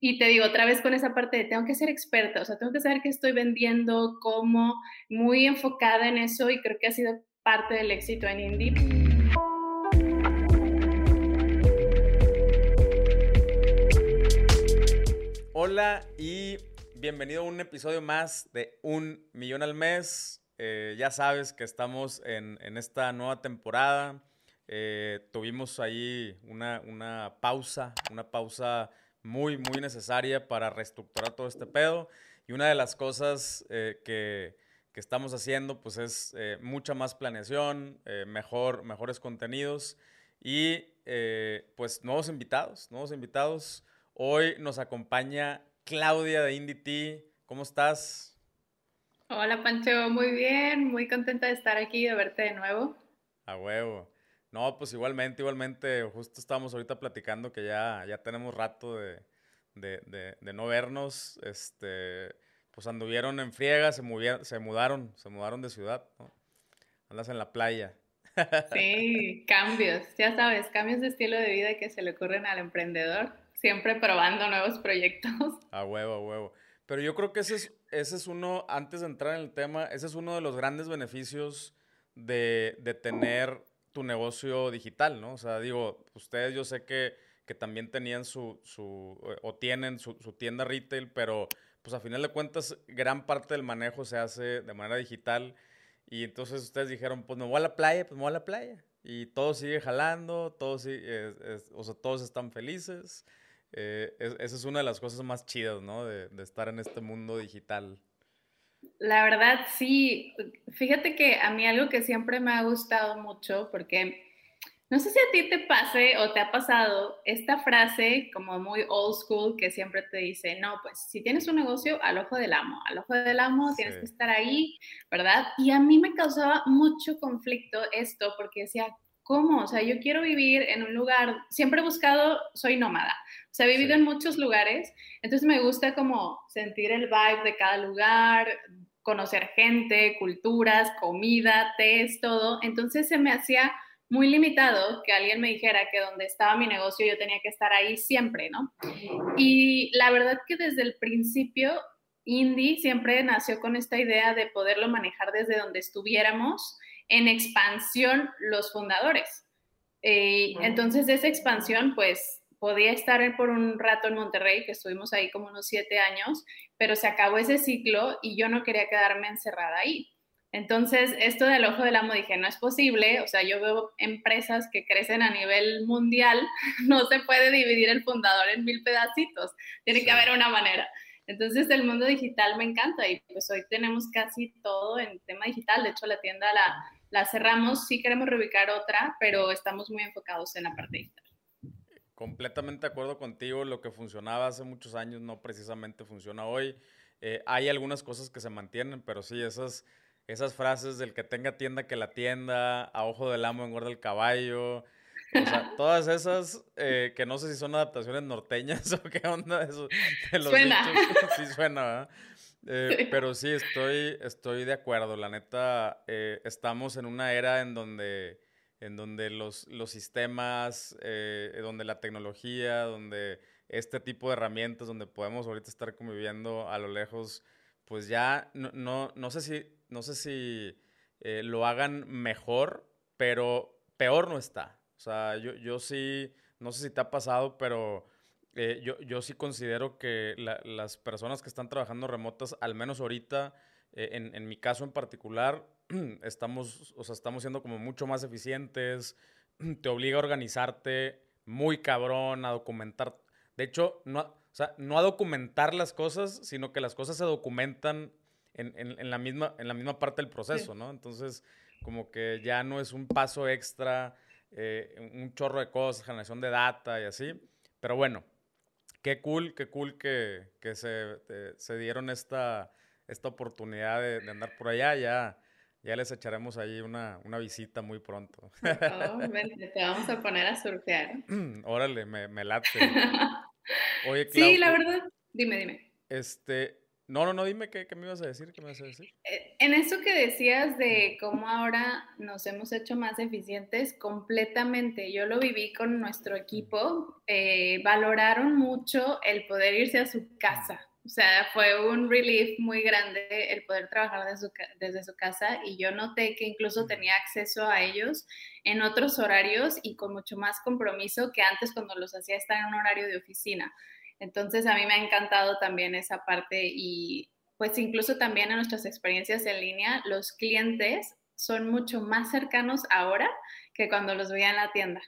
y te digo otra vez con esa parte de tengo que ser experta, o sea, tengo que saber qué estoy vendiendo, cómo, muy enfocada en eso y creo que ha sido parte del éxito en Indie. Hola y bienvenido a un episodio más de Un Millón al Mes. Eh, ya sabes que estamos en, en esta nueva temporada. Eh, tuvimos ahí una, una pausa, una pausa muy, muy necesaria para reestructurar todo este pedo. Y una de las cosas eh, que, que, estamos haciendo, pues es eh, mucha más planeación, eh, mejor, mejores contenidos y pues nuevos invitados, nuevos invitados. Hoy nos acompaña Claudia de IndyT. ¿Cómo estás? Hola Pancho, muy bien, muy contenta de estar aquí, de verte de nuevo. A huevo. No, pues igualmente, igualmente, justo estábamos ahorita platicando que ya, ya tenemos rato de, no vernos, este, pues anduvieron en friega, se, se mudaron, se mudaron de ciudad, ¿no? Andas en la playa. Sí, cambios, ya sabes, cambios de estilo de vida que se le ocurren al emprendedor, siempre probando nuevos proyectos. A huevo, a huevo. Pero yo creo que ese es, ese es uno, antes de entrar en el tema, ese es uno de los grandes beneficios de, de tener tu negocio digital, ¿no? O sea, digo, ustedes yo sé que, que también tenían su, su eh, o tienen su, su, tienda retail, pero pues a final de cuentas gran parte del manejo se hace de manera digital y entonces ustedes dijeron, pues me voy a la playa, pues me voy a la playa. Y todo sigue jalando, todos, o sea, todos están felices. Eh, esa es una de las cosas más chidas, ¿no? De, de estar en este mundo digital. La verdad, sí. Fíjate que a mí algo que siempre me ha gustado mucho, porque no sé si a ti te pase o te ha pasado esta frase como muy old school que siempre te dice, no, pues si tienes un negocio, al ojo del amo, al ojo del amo tienes que estar ahí, ¿verdad? Y a mí me causaba mucho conflicto esto porque decía, ¿cómo? O sea, yo quiero vivir en un lugar, siempre he buscado, soy nómada, o sea, he vivido en muchos lugares, entonces me gusta como sentir el vibe de cada lugar, conocer gente, culturas, comida, tés, todo, entonces se me hacía muy limitado que alguien me dijera que donde estaba mi negocio yo tenía que estar ahí siempre, ¿no? Y la verdad que desde el principio Indie siempre nació con esta idea de poderlo manejar desde donde estuviéramos en expansión los fundadores. Eh, entonces, esa expansión, pues, podía estar por un rato en Monterrey, que estuvimos ahí como unos siete años, pero se acabó ese ciclo y yo no quería quedarme encerrada ahí. Entonces, esto del ojo del amo dije, no es posible, o sea, yo veo empresas que crecen a nivel mundial, no se puede dividir el fundador en mil pedacitos, tiene que haber una manera. Entonces el mundo digital me encanta y pues hoy tenemos casi todo en tema digital, de hecho la tienda la, la cerramos, sí queremos reubicar otra, pero estamos muy enfocados en la parte digital. Completamente de acuerdo contigo, lo que funcionaba hace muchos años no precisamente funciona hoy. Eh, hay algunas cosas que se mantienen, pero sí, esas, esas frases del que tenga tienda que la tienda, a ojo del amo engorda el caballo, o sea, todas esas eh, que no sé si son adaptaciones norteñas o qué onda eso. suena. sí suena, ¿verdad? Eh, pero sí, estoy, estoy de acuerdo. La neta, eh, estamos en una era en donde, en donde los, los sistemas, eh, donde la tecnología, donde este tipo de herramientas, donde podemos ahorita estar conviviendo a lo lejos, pues ya no, no, no sé si, no sé si lo hagan mejor, pero peor no está. O sea, yo, yo sí, no sé si te ha pasado, pero eh, yo, yo, sí considero que las personas que están trabajando remotas, al menos ahorita, eh, en, en, mi caso en particular, estamos, o sea, estamos siendo como mucho más eficientes, te obliga a organizarte muy cabrón, a documentar. De hecho, no, o sea, no a documentar las cosas, sino que las cosas se documentan en, en, en la, misma, en la misma parte del proceso, ¿no? Entonces, como que ya no es un paso extra, eh, un chorro de cosas, generación de data y así. Pero bueno, qué cool, qué cool que, que se, se, dieron esta, esta oportunidad de, de, andar por allá. Ya, ya les echaremos ahí una, una visita muy pronto. Oh, te vamos a poner a surfear. Órale, me, me late. Oye, Clau, sí, la verdad. Dime, dime. Este, No, no, no, dime qué, me ibas a decir, qué me ibas a decir. Eh, en eso que decías de cómo ahora nos hemos hecho más eficientes, completamente. Yo lo viví con nuestro equipo. Eh, valoraron mucho el poder irse a su casa. O sea, fue un relief muy grande el poder trabajar desde su, desde su casa y yo noté que incluso tenía acceso a ellos en otros horarios y con mucho más compromiso que antes cuando los hacía estar en un horario de oficina. Entonces a mí me ha encantado también esa parte y pues incluso también en nuestras experiencias en línea, los clientes son mucho más cercanos ahora que cuando los veía en la tienda.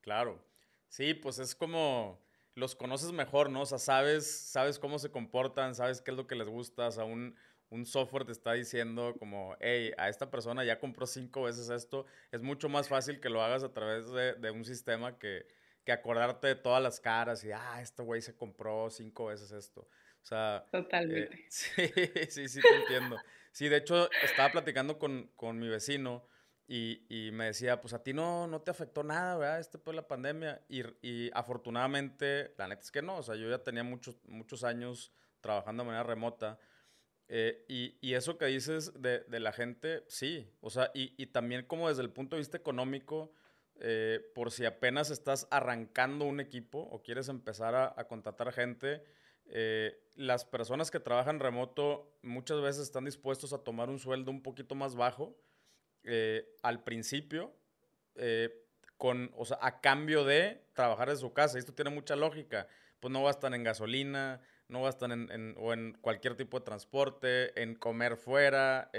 Claro, sí, pues es como los conoces mejor, ¿no? O sea, sabes, sabes cómo se comportan, sabes qué es lo que les gusta, o sea, un, un software te está diciendo como, hey, a esta persona ya compró cinco veces esto, es mucho más fácil que lo hagas a través de, de un sistema que, que acordarte de todas las caras y, ah, este güey se compró cinco veces esto. O sea, eh, Totalmente. sí, sí, sí, te entiendo. Sí, de hecho, estaba platicando con, con mi vecino y, y, me decía, pues a ti no, no te afectó nada, ¿verdad? Este fue la pandemia. Y, y, afortunadamente, la neta es que no. O sea, yo ya tenía muchos, muchos años trabajando de manera remota. Eh, y, y, eso que dices de, de, la gente, sí. O sea, y, y también como desde el punto de vista económico, eh, por si apenas estás arrancando un equipo o quieres empezar a, a contratar gente, eh, las personas que trabajan remoto muchas veces están dispuestos a tomar un sueldo un poquito más bajo eh, al principio, con, o sea, a cambio de trabajar en su casa. Esto tiene mucha lógica. Pues no gastan en gasolina, no gastan en, en o en cualquier tipo de transporte, en comer fuera,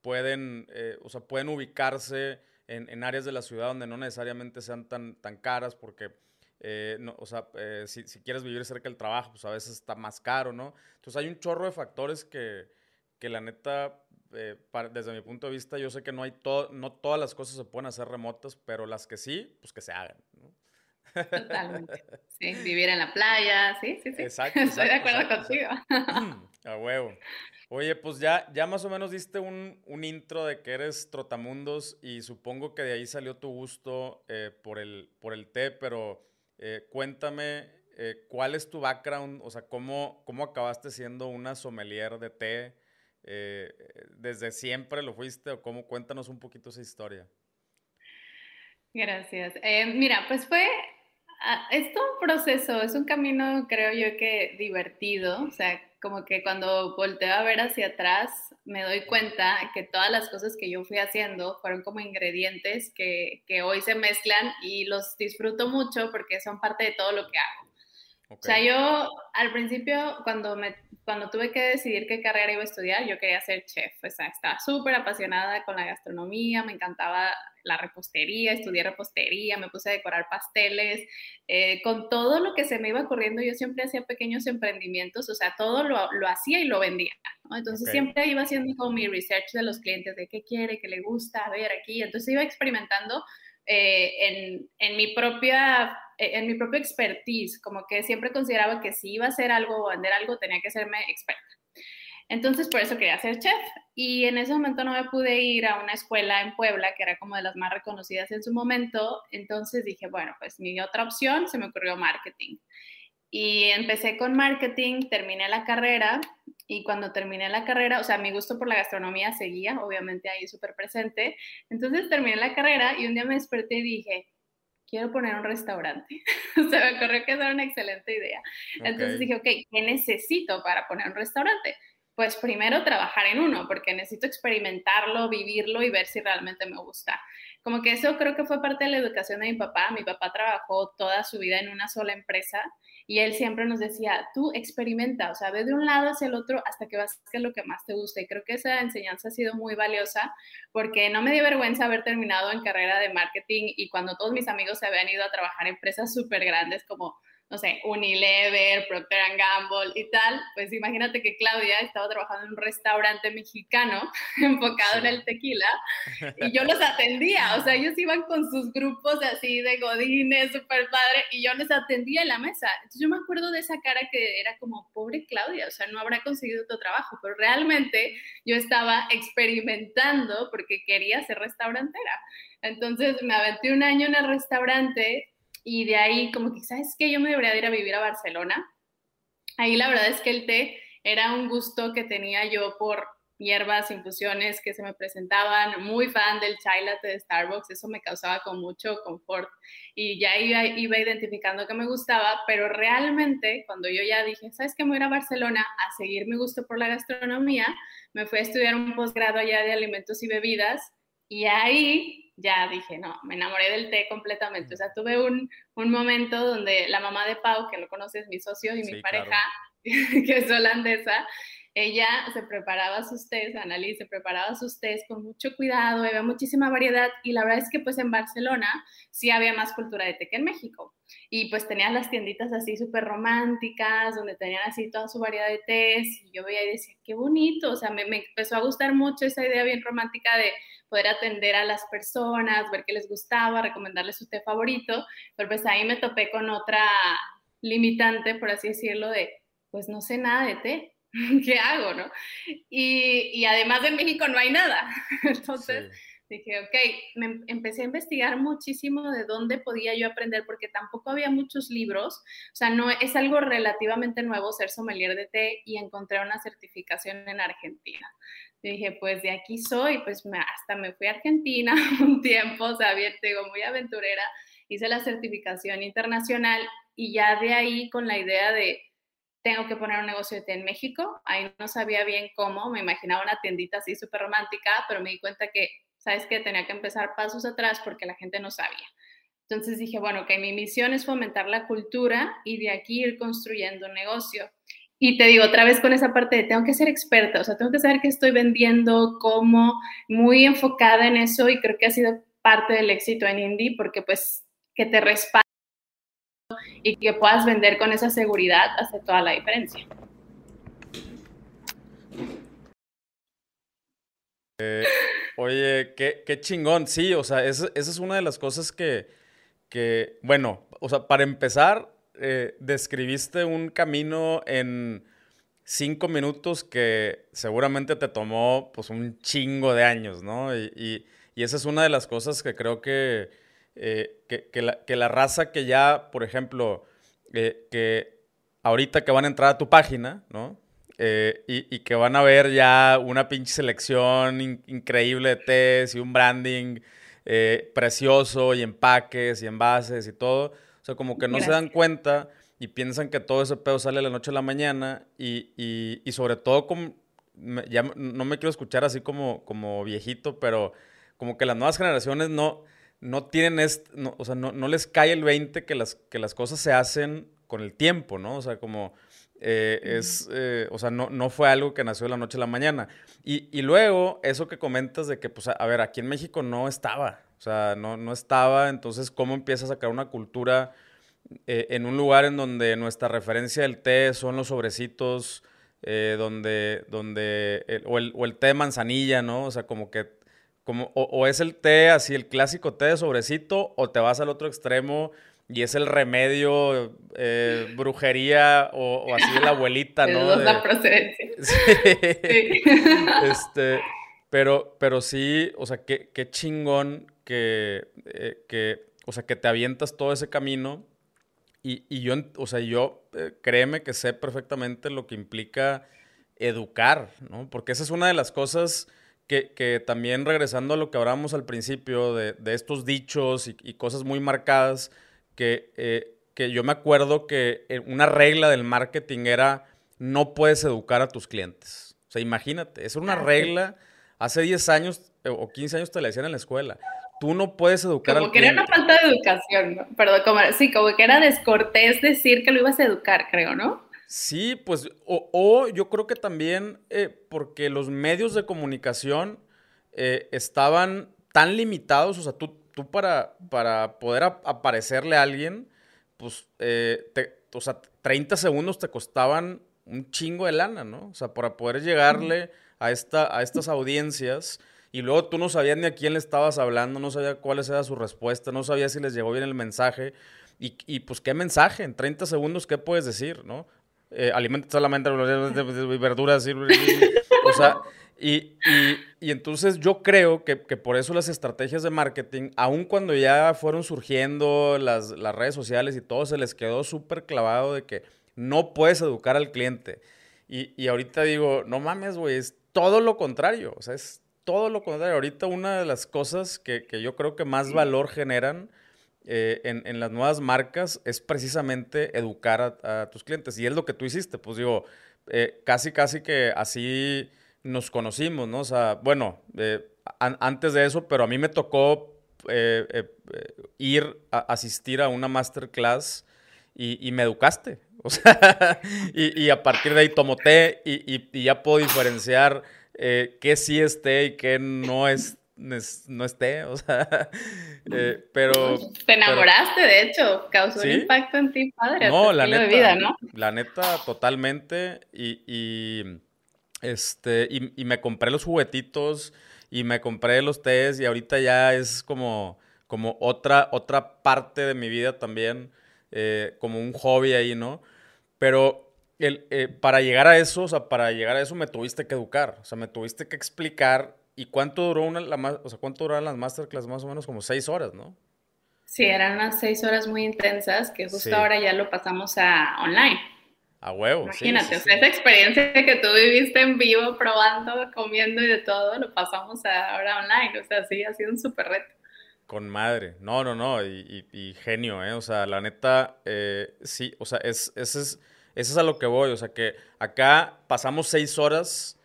pueden, o sea, pueden ubicarse en, en, áreas de la ciudad donde no necesariamente sean tan, tan caras, porque, eh, no, o sea, eh, si, si, quieres vivir cerca del trabajo, pues a veces está más caro, ¿no? Entonces hay un chorro de factores que, que la neta, eh, para, desde mi punto de vista, yo sé que no hay todo, no todas las cosas se pueden hacer remotas, pero las que sí, pues que se hagan, ¿no? Totalmente. Sí, vivir en la playa, sí, sí, sí. Exacto. Estoy de acuerdo contigo. A huevo. Oye, pues ya, ya más o menos diste un, un, intro de que eres Trotamundos y supongo que de ahí salió tu gusto eh, por, el, por el té, pero eh, cuéntame eh, cuál es tu background, o sea, cómo, cómo acabaste siendo una sommelier de té, desde siempre lo fuiste o cómo, cuéntanos un poquito esa historia. Gracias. Mira, pues fue es todo un proceso, es un camino, creo yo que divertido, o sea, como que cuando volteo a ver hacia atrás, me doy cuenta que todas las cosas que yo fui haciendo fueron como ingredientes que, que hoy se mezclan y los disfruto mucho porque son parte de todo lo que hago. O sea, yo al principio, cuando, me, cuando tuve que decidir qué carrera iba a estudiar, yo quería ser chef. O sea, estaba súper apasionada con la gastronomía, me encantaba la repostería, estudié repostería, me puse a decorar pasteles, eh, con todo lo que se me iba ocurriendo, yo siempre hacía pequeños emprendimientos, o sea, todo lo, lo hacía y lo vendía, ¿no? Entonces okay. siempre iba haciendo como mi research de los clientes, de qué quiere, qué le gusta, a ver aquí, entonces iba experimentando eh, en, en, mi propia, en mi propio expertise, como que siempre consideraba que si iba a hacer algo o vender algo, tenía que serme experta. Entonces, por eso quería ser chef. Y en ese momento no me pude ir a una escuela en Puebla, que era como de las más reconocidas en su momento. Entonces dije, bueno, pues mi otra opción se me ocurrió marketing. Y empecé con marketing, terminé la carrera y cuando terminé la carrera, o sea, mi gusto por la gastronomía seguía, obviamente ahí súper presente. Entonces terminé la carrera y un día me desperté y dije, quiero poner un restaurante. o sea, me ocurrió que era una excelente idea. Okay. Entonces dije, ok, ¿qué necesito para poner un restaurante? Pues primero trabajar en uno, porque necesito experimentarlo, vivirlo y ver si realmente me gusta. Como que eso creo que fue parte de la educación de mi papá. Mi papá trabajó toda su vida en una sola empresa y él siempre nos decía, tú experimenta, o sea, ve de un lado hacia el otro hasta que vas a lo que más te guste. Y creo que esa enseñanza ha sido muy valiosa porque no me dio vergüenza haber terminado en carrera de marketing y cuando todos mis amigos se habían ido a trabajar en empresas súper grandes como no sé, Unilever, Procter Gamble y tal, pues imagínate que Claudia estaba trabajando en un restaurante mexicano enfocado en el tequila y yo los atendía, o sea, ellos iban con sus grupos así de godines, súper padre, y yo les atendía en la mesa. Entonces yo me acuerdo de esa cara que era como, pobre Claudia, o sea, no habrá conseguido otro trabajo, pero realmente yo estaba experimentando porque quería ser restaurantera. Entonces me aventé un año en el restaurante y de ahí como que, ¿sabes qué? Yo me debería ir a vivir a Barcelona. Ahí la verdad es que el té era un gusto que tenía yo por hierbas, infusiones que se me presentaban, muy fan del chai latte de Starbucks, eso me causaba con mucho confort y ya iba, iba identificando que me gustaba, pero realmente cuando yo ya dije, ¿sabes qué? Me voy a Barcelona a seguir mi gusto por la gastronomía, me fui a estudiar un posgrado allá de alimentos y bebidas y ahí ya dije, no, me enamoré del té completamente. O sea, tuve un, un momento donde la mamá de Pau, que lo conoces, mi socio y mi pareja, que es holandesa, ella se preparaba sus tés, Annalise se preparaba sus tés con mucho cuidado, había muchísima variedad y la verdad es que pues en Barcelona sí había más cultura de té que en México. Y pues tenían las tienditas así súper románticas, donde tenían así toda su variedad de tés y yo veía y decía, qué bonito, o sea, me, me empezó a gustar mucho esa idea bien romántica de poder atender a las personas, ver qué les gustaba, recomendarles su té favorito, pero pues ahí me topé con otra limitante, por así decirlo, de pues no sé nada de té, ¿qué hago, no? Y, y además en México no hay nada. Entonces dije, ok, me empecé a investigar muchísimo de dónde podía yo aprender, porque tampoco había muchos libros, o sea, no es algo relativamente nuevo ser sommelier de té y encontré una certificación en Argentina. Dije, pues de aquí soy, pues me, hasta me fui a Argentina un tiempo, o sea, bien, digo, muy aventurera, hice la certificación internacional y ya de ahí con la idea de tengo que poner un negocio de té en México. Ahí no sabía bien cómo, me imaginaba una tiendita así súper romántica, pero me di cuenta que, ¿sabes qué? Tenía que empezar pasos atrás porque la gente no sabía. Entonces dije, bueno, que mi misión es fomentar la cultura y de aquí ir construyendo un negocio. Y te digo otra vez con esa parte de tengo que ser experta, o sea, tengo que saber qué estoy vendiendo, cómo, muy enfocada en eso y creo que ha sido parte del éxito en Indie porque pues que te respalde y que puedas vender con esa seguridad hace toda la diferencia. Eh, oye, qué, chingón, sí, o sea, esa, es una de las cosas que, que, bueno, o sea, para empezar, eh, describiste un camino en cinco minutos que seguramente te tomó pues un chingo de años, ¿no? Y, esa es una de las cosas que creo que eh, que, la, raza que ya, por ejemplo, eh, que ahorita que van a entrar a tu página, ¿no? Eh, y, que van a ver ya una pinche selección increíble de test y un branding precioso y empaques y envases y todo. O sea, como que no se dan cuenta y piensan que todo ese pedo sale de la noche a la mañana y, sobre todo, como, ya no me quiero escuchar así como, como viejito, pero como que las nuevas generaciones no no tienen, este, o sea, no, les cae el 20 que las, que las cosas se hacen con el tiempo, ¿no? O sea, como eh, es, eh, o sea, no, no fue algo que nació de la noche a la mañana. Y, luego, eso que comentas de que, pues, a, ver, aquí en México no estaba, o sea, no, no estaba, entonces, ¿cómo empieza a sacar una cultura eh, en un lugar en donde nuestra referencia del té son los sobrecitos, donde, donde, o, el, o el té de manzanilla, ¿no? O sea, como que como, o, es el té, así el clásico té de sobrecito, o te vas al otro extremo y es el remedio, eh, brujería, o, así de la abuelita, ¿no? la procedencia. Sí. Este, pero, pero sí, o sea, qué, qué chingón que, eh, que, o sea, que te avientas todo ese camino. Y, y yo, o sea, yo, eh, créeme que sé perfectamente lo que implica educar, ¿no? Porque esa es una de las cosas que, también regresando a lo que hablábamos al principio de, estos dichos y, cosas muy marcadas, que, eh, que yo me acuerdo que eh, una regla del marketing era no puedes educar a tus clientes. O sea, imagínate, es una ah, regla, hace 10 años eh, o 15 años te la decían en la escuela. Tú no puedes educar como que era una falta de educación, ¿no? Perdón, como, sí, como que era descortés decir que lo ibas a educar, creo, ¿no? Sí, pues, o, yo creo que también eh, porque los medios de comunicación eh, estaban tan limitados, o sea, tú, tú para, para poder aparecerle a alguien, pues, eh, o sea, 30 segundos te costaban un chingo de lana, ¿no? O sea, para poder llegarle a, esta, a estas audiencias y luego tú no sabías ni a quién le estabas hablando, no sabías cuál era su respuesta, no sabías si les llegó bien el mensaje. Y, y, pues, ¿qué mensaje? En 30 segundos, ¿qué puedes decir, no? eh, solamente verduras, y, o sea, y, y, entonces yo creo que, que, por eso las estrategias de marketing, aun cuando ya fueron surgiendo las, las redes sociales y todo, se les quedó súper clavado de que no puedes educar al cliente. Y, y ahorita digo, no mames, güey, es todo lo contrario. O sea, es todo lo contrario. Ahorita una de las cosas que, que yo creo que más valor generan eh, en, en, las nuevas marcas es precisamente educar a, tus clientes. Y es lo que tú hiciste. Pues digo, eh, casi, casi que así nos conocimos, ¿no? O sea, bueno, eh, antes de eso, pero a mí me tocó ir a asistir a una masterclass y, y me educaste. O sea, y, y, a partir de ahí tomo té y, y ya puedo diferenciar eh, qué sí es té y qué no es, no es té, o sea, eh, pero... Te enamoraste, de hecho, causó un impacto en ti, padre, no, la neta, de vida, ¿no? La neta, totalmente, y, y este, y, y, me compré los juguetitos, y me compré los tés, y ahorita ya es como, como otra, otra parte de mi vida también, eh, como un hobby ahí, ¿no? Pero el, eh, para llegar a eso, o sea, para llegar a eso me tuviste que educar, o sea, me tuviste que explicar. ¿Y cuánto duró una, la, o sea, cuánto duraron las masterclass? Más o menos como seis horas, ¿no? Sí, eran unas seis horas muy intensas que justo ahora ya lo pasamos a online. A huevo. Imagínate, esa experiencia que tú viviste en vivo, probando, comiendo y de todo, lo pasamos a ahora online. O sea, sí, ha sido un súper reto. Con madre. No, no, no. Y, y, genio, ¿eh? O sea, la neta, eh, sí, o sea, es, ese es eso es a lo que voy, o sea que acá pasamos seis horas,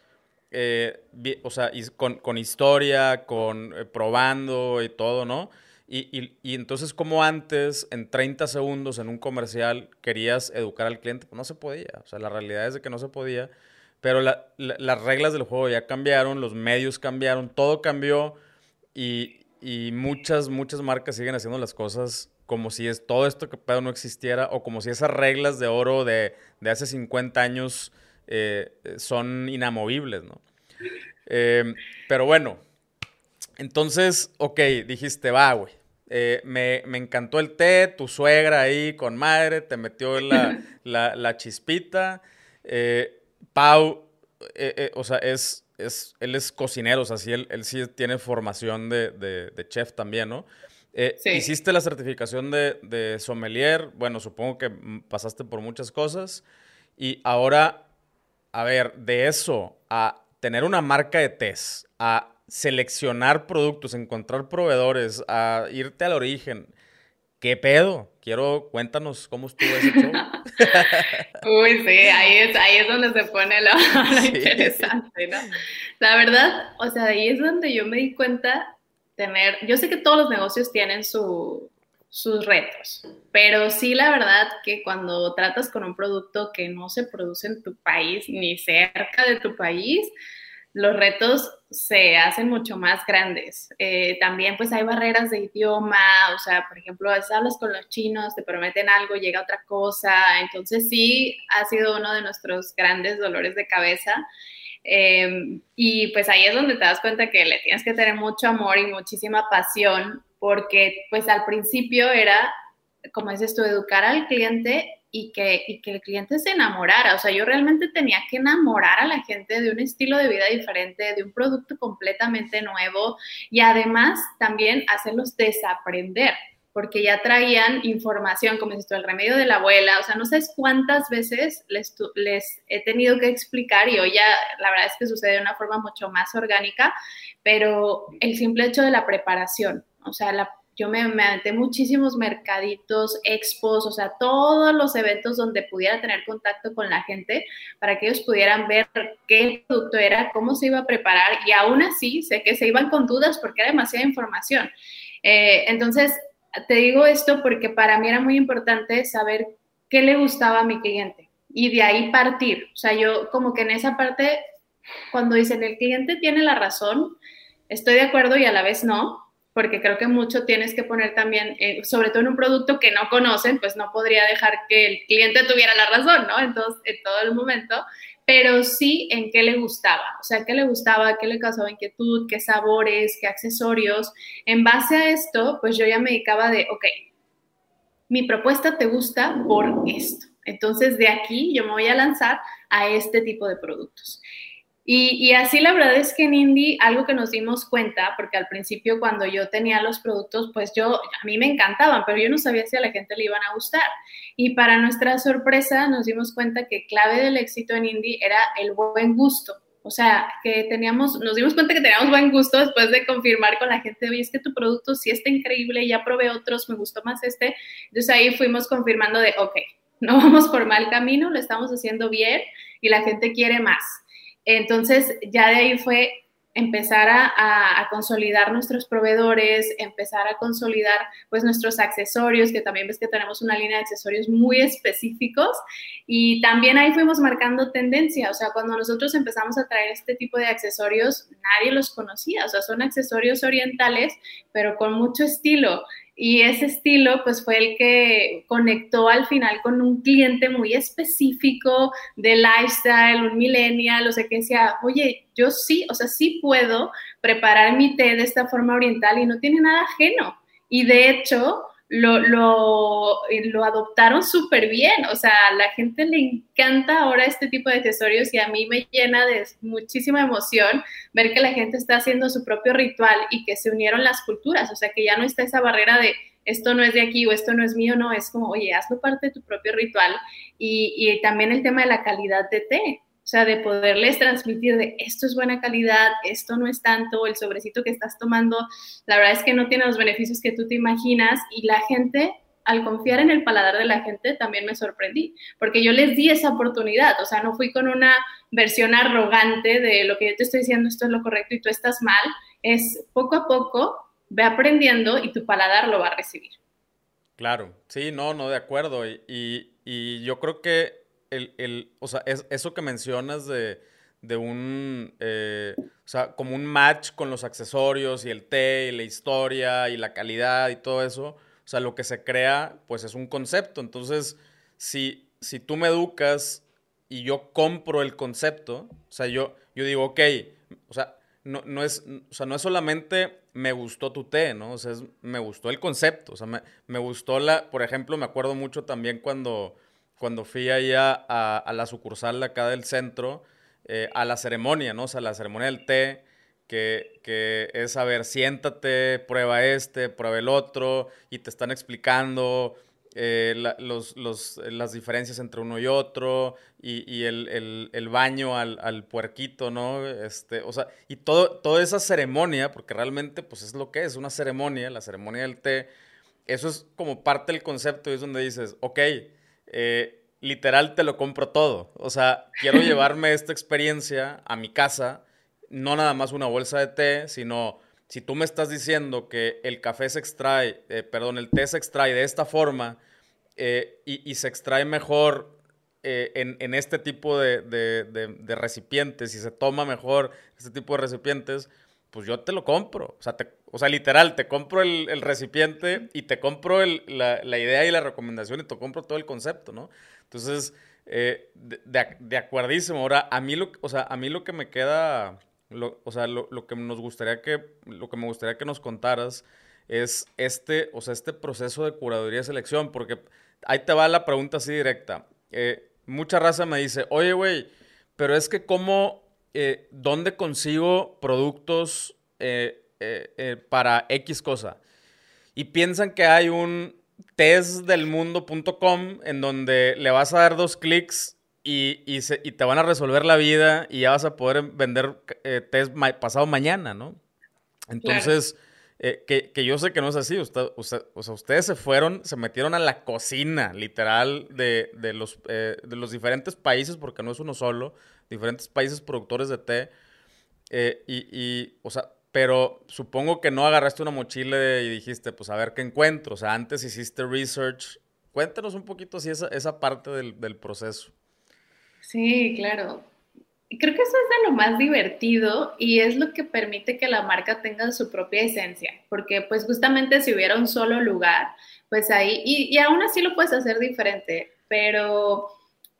eh, o sea, con, historia, con eh, probando y todo, ¿no? Y, entonces como antes, en 30 segundos en un comercial, querías educar al cliente, pues no se podía, o sea, la realidad es de que no se podía, pero las reglas del juego ya cambiaron, los medios cambiaron, todo cambió y, y muchas, muchas marcas siguen haciendo las cosas como si es, todo esto que pedo no existiera o como si esas reglas de oro de, hace 50 años eh, son inamovibles, ¿no? Eh, pero bueno, entonces, ok, dijiste, va, güey. Eh, me, encantó el té, tu suegra ahí con madre, te metió la, la, chispita. Pau, o sea, es, es, él es cocinero, o sea, sí, él, sí tiene formación de, de chef también, ¿no? Eh, hiciste la certificación de, sommelier, bueno, supongo que pasaste por muchas cosas. Y ahora, a ver, de eso a tener una marca de test, a seleccionar productos, encontrar proveedores, a irte al origen. ¿Qué pedo? Quiero, cuéntanos cómo estuvo ese show. Uy, sí, ahí es, ahí es donde se pone lo, interesante, ¿no? La verdad, o sea, ahí es donde yo me di cuenta tener, yo sé que todos los negocios tienen sus retos, pero sí la verdad que cuando tratas con un producto que no se produce en tu país ni cerca de tu país, los retos se hacen mucho más grandes. Eh, también pues hay barreras de idioma, o sea, por ejemplo, hablas con los chinos, te prometen algo, llega otra cosa, entonces sí ha sido uno de nuestros grandes dolores de cabeza. Em, y pues ahí es donde te das cuenta que le tienes que tener mucho amor y muchísima pasión, porque pues al principio era, como dices tú, educar al cliente y que, y que el cliente se enamorara. O sea, yo realmente tenía que enamorar a la gente de un estilo de vida diferente, de un producto completamente nuevo y además también hacerlos desaprender porque ya traían información, como dices tú, el remedio de la abuela, o sea, no sé cuántas veces les, les he tenido que explicar y hoy ya la verdad es que sucede de una forma mucho más orgánica, pero el simple hecho de la preparación, o sea, la, yo me, me aventé muchísimos mercaditos, expos, o sea, todos los eventos donde pudiera tener contacto con la gente para que ellos pudieran ver qué producto era, cómo se iba a preparar y aún así sé que se iban con dudas porque era demasiada información. Eh, entonces, te digo esto porque para mí era muy importante saber qué le gustaba a mi cliente y de ahí partir. O sea, yo como que en esa parte, cuando dicen el cliente tiene la razón, estoy de acuerdo y a la vez no, porque creo que mucho tienes que poner también, eh, sobre todo en un producto que no conocen, pues no podría dejar que el cliente tuviera la razón, ¿no? Entonces, en todo el momento, pero sí en qué le gustaba, o sea, qué le gustaba, qué le causaba inquietud, qué sabores, qué accesorios. En base a esto, pues yo ya me dedicaba de, ok, mi propuesta te gusta por esto. Entonces, de aquí yo me voy a lanzar a este tipo de productos. Y, así la verdad es que en Indie algo que nos dimos cuenta, porque al principio cuando yo tenía los productos, pues yo, a mí me encantaban, pero yo no sabía si a la gente le iban a gustar. Y para nuestra sorpresa nos dimos cuenta que clave del éxito en Indie era el buen gusto. O sea, que teníamos, nos dimos cuenta que teníamos buen gusto después de confirmar con la gente, oye, es que tu producto sí está increíble, ya probé otros, me gustó más este. Entonces ahí fuimos confirmando de, ok, no vamos por mal camino, lo estamos haciendo bien y la gente quiere más. Entonces, ya de ahí fue empezar a, consolidar nuestros proveedores, empezar a consolidar pues nuestros accesorios, que también ves que tenemos una línea de accesorios muy específicos. Y también ahí fuimos marcando tendencia, o sea, cuando nosotros empezamos a traer este tipo de accesorios, nadie los conocía, o sea, son accesorios orientales, pero con mucho estilo. Y ese estilo, pues fue el que conectó al final con un cliente muy específico de lifestyle, un millennial, o sea, que decía, oye, yo sí, o sea, sí puedo preparar mi té de esta forma oriental y no tiene nada ajeno. Y de hecho, lo, lo, eh, lo adoptaron súper bien. O sea, a la gente le encanta ahora este tipo de accesorios y a mí me llena de muchísima emoción ver que la gente está haciendo su propio ritual y que se unieron las culturas. O sea, que ya no está esa barrera de esto no es de aquí o esto no es mío, no, es como, oye, hazlo parte de tu propio ritual. Y, y también el tema de la calidad de té. Sea, de poderles transmitir de esto es buena calidad, esto no es tanto, el sobrecito que estás tomando, la verdad es que no tiene los beneficios que tú te imaginas y la gente, al confiar en el paladar de la gente, también me sorprendí, porque yo les di esa oportunidad, o sea, no fui con una versión arrogante de lo que yo te estoy diciendo, esto es lo correcto y tú estás mal, es poco a poco, ve aprendiendo y tu paladar lo va a recibir. Claro, sí, no, no, de acuerdo. y, y yo creo que el, el, o sea, es, eso que mencionas de, de un, eh, o sea, como un match con los accesorios y el té y la historia y la calidad y todo eso, o sea, lo que se crea, pues es un concepto. Entonces, si, si tú me educas y yo compro el concepto, o sea, yo, yo digo, ok, o sea, no, no, es, o sea, no es solamente me gustó tu té, ¿no? O sea, es, me gustó el concepto, o sea, me, me gustó la, por ejemplo, me acuerdo mucho también cuando cuando fui allá a, la sucursal de acá del centro, eh, a la ceremonia, ¿no? O sea, la ceremonia del té, que, que, es, a ver, siéntate, prueba este, prueba el otro, y te están explicando eh, las diferencias entre uno y otro, y, el, el, baño al, al, puerquito, ¿no? Este, o sea, y todo, toda esa ceremonia, porque realmente, pues es lo que es, una ceremonia, la ceremonia del té, eso es como parte del concepto, y es donde dices, ok, eh, literal te lo compro todo. O sea, quiero llevarme esta experiencia a mi casa, no nada más una bolsa de té, sino si tú me estás diciendo que el café se extrae, eh, perdón, el té se extrae de esta forma eh, y, se extrae mejor en, este tipo de, recipientes y se toma mejor este tipo de recipientes, pues yo te lo compro. O sea, literal, te compro el, recipiente y te compro la, idea y la recomendación y te compro todo el concepto, ¿no? Entonces, eh, de, de. Ahora, a mí lo, o sea, a mí lo que me queda, o sea, lo, lo, que nos gustaría que, lo que me gustaría que nos contaras es este, o sea, este proceso de curaduría y selección, porque ahí te va la pregunta así directa. Eh, mucha raza me dice, oye, güey, pero es que cómo, eh, ¿dónde consigo productos para X cosa? Y piensan que hay un testdelmundo.com en donde le vas a dar dos clics y, y, te van a resolver la vida y ya vas a poder vender eh, test pasado mañana, ¿no? Entonces, eh, que, yo sé que no es así. Usted, o sea, ustedes se fueron, se metieron a la cocina, literal, de, los, eh, de los diferentes países, porque no es uno solo, diferentes países productores de té. y, y, o sea, pero supongo que no agarraste una mochila y dijiste, pues a ver qué encuentro. O sea, antes hiciste research. Cuéntanos un poquito así esa, esa parte del, del proceso. Sí, claro. Creo que eso es de lo más divertido y es lo que permite que la marca tenga su propia esencia, porque pues justamente si hubiera un solo lugar, pues ahí, y, y aún así lo puedes hacer diferente, pero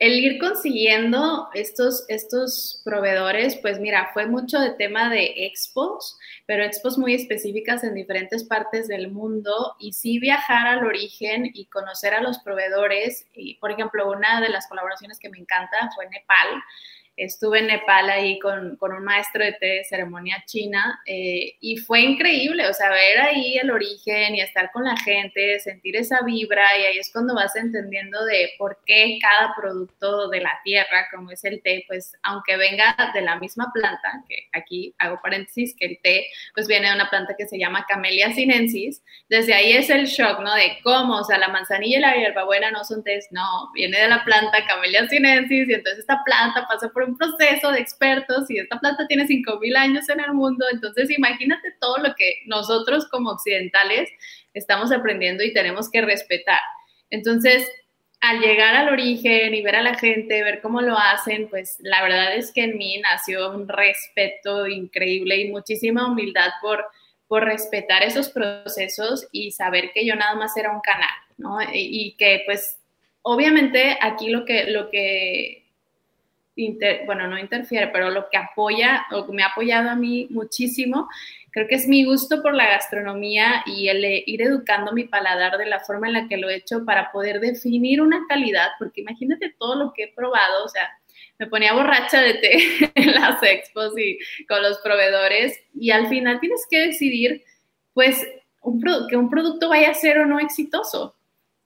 el ir consiguiendo estos, estos proveedores, pues mira, fue mucho de tema de expos, pero expos muy específicas en diferentes partes del mundo y sí viajar al origen y conocer a los proveedores. Y, por ejemplo, una de las colaboraciones que me encanta fue Nepal. Estuve en Nepal ahí con, con un maestro de té de ceremonia china eh, y fue increíble, o sea, ver ahí el origen y estar con la gente, sentir esa vibra y ahí es cuando vas entendiendo de por qué cada producto de la tierra, como es el té, pues aunque venga de la misma planta, que aquí hago paréntesis, que el té pues viene de una planta que se llama Camellia sinensis, desde ahí es el shock, ¿no? De cómo, o sea, la manzanilla y la hierbabuena no son tés, no, viene de la planta Camellia sinensis y entonces esta planta pasa por un proceso de expertos y esta planta tiene 5.000 años en el mundo, entonces imagínate todo lo que nosotros como occidentales estamos aprendiendo y tenemos que respetar. Entonces, al llegar al origen y ver a la gente, ver cómo lo hacen, pues la verdad es que en mí nació un respeto increíble y muchísima humildad por, por respetar esos procesos y saber que yo nada más era un canal, ¿no? Y, que pues obviamente aquí lo que, lo que bueno, no interfiere, pero lo que apoya o me ha apoyado a mí muchísimo, creo que es mi gusto por la gastronomía y el ir educando mi paladar de la forma en la que lo he hecho para poder definir una calidad, porque imagínate todo lo que he probado, o sea, me ponía borracha de té en las expos y con los proveedores y al final tienes que decidir, pues, que un producto vaya a ser o no exitoso.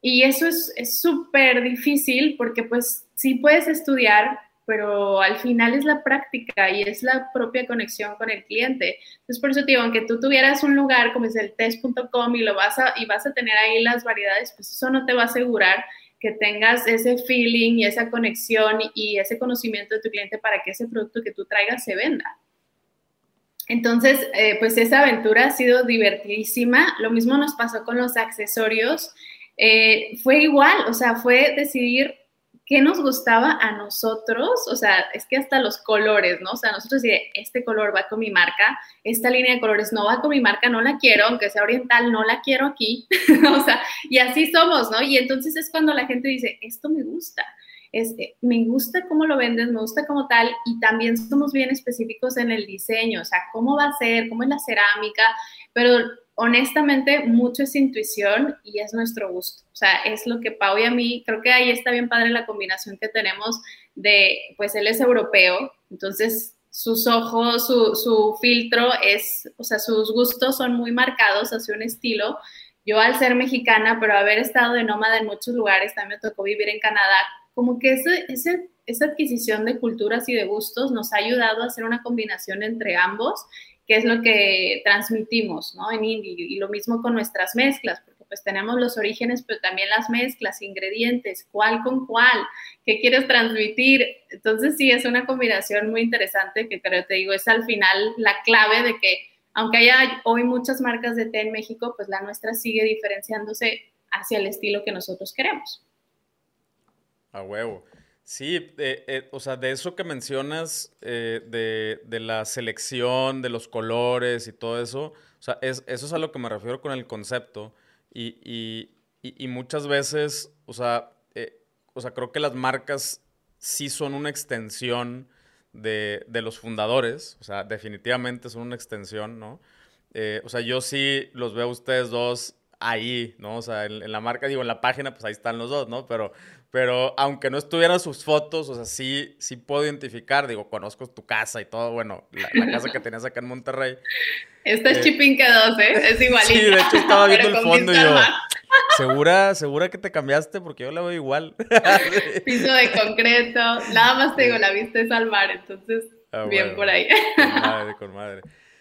Y eso es súper difícil porque pues sí puedes estudiar, pero al final es la práctica y es la propia conexión con el cliente. Entonces, por eso te digo, aunque tú tuvieras un lugar como es el test.com y, lo vas a, y vas a tener ahí las variedades, pues eso no te va a asegurar que tengas ese feeling y esa conexión y ese conocimiento de tu cliente para que ese producto que tú traigas se venda. Entonces, eh, pues esa aventura ha sido divertidísima. Lo mismo nos pasó con los accesorios. Eh, fue igual, o sea, fue decidir qué nos gustaba a nosotros, o sea, es que hasta los colores, ¿no? O sea, nosotros decimos, este color va con mi marca, esta línea de colores no va con mi marca, no la quiero, aunque sea oriental, no la quiero aquí, o sea, y así somos, ¿no? Y entonces es cuando la gente dice, esto me gusta, este, me gusta cómo lo vendes, me gusta como tal, y también somos bien específicos en el diseño, o sea, cómo va a ser, cómo es la cerámica, pero honestamente mucho es intuición y es nuestro gusto. O sea, es lo que Pau y a mí, creo que ahí está bien padre la combinación que tenemos de, pues él es europeo, entonces sus ojos, su, su filtro es, o sea, sus gustos son muy marcados hacia un estilo. Yo al ser mexicana, pero haber estado de nómada en muchos lugares, también me tocó vivir en Canadá, como que ese, esa adquisición de culturas y de gustos nos ha ayudado a hacer una combinación entre ambos qué es lo que transmitimos, ¿no? En Indie. Y lo mismo con nuestras mezclas, porque pues tenemos los orígenes, pero también las mezclas, ingredientes, cuál con cuál, qué quieres transmitir. Entonces sí, es una combinación muy interesante que creo, te digo, es al final la clave de que, aunque haya hoy muchas marcas de té en México, pues la nuestra sigue diferenciándose hacia el estilo que nosotros queremos. A huevo. Sí, eh, eh, o sea, de eso que mencionas, eh, de, la selección, de los colores y todo eso, o sea, es, eso es a lo que me refiero con el concepto. Y, muchas veces, o sea, o sea, creo que las marcas sí son una extensión de, los fundadores, o sea, definitivamente son una extensión, ¿no? o sea, yo sí los veo a ustedes dos ahí, ¿no? O sea, en, en, la marca, digo, en la página, pues ahí están los dos, ¿no? Pero, pero aunque no estuvieran sus fotos, o sea, sí, sí puedo identificar, digo, conozco tu casa y todo, bueno, la, casa que tenías acá en Monterrey. Esta es eh, Chipinque 2, ¿eh? Es igualita. Sí, de hecho estaba viendo el fondo y yo, ¿segura, segura que te cambiaste? Porque yo la veo igual. Piso de concreto, nada más te digo, la viste es al mar, entonces, ah, bien por ahí. Con madre, con madre.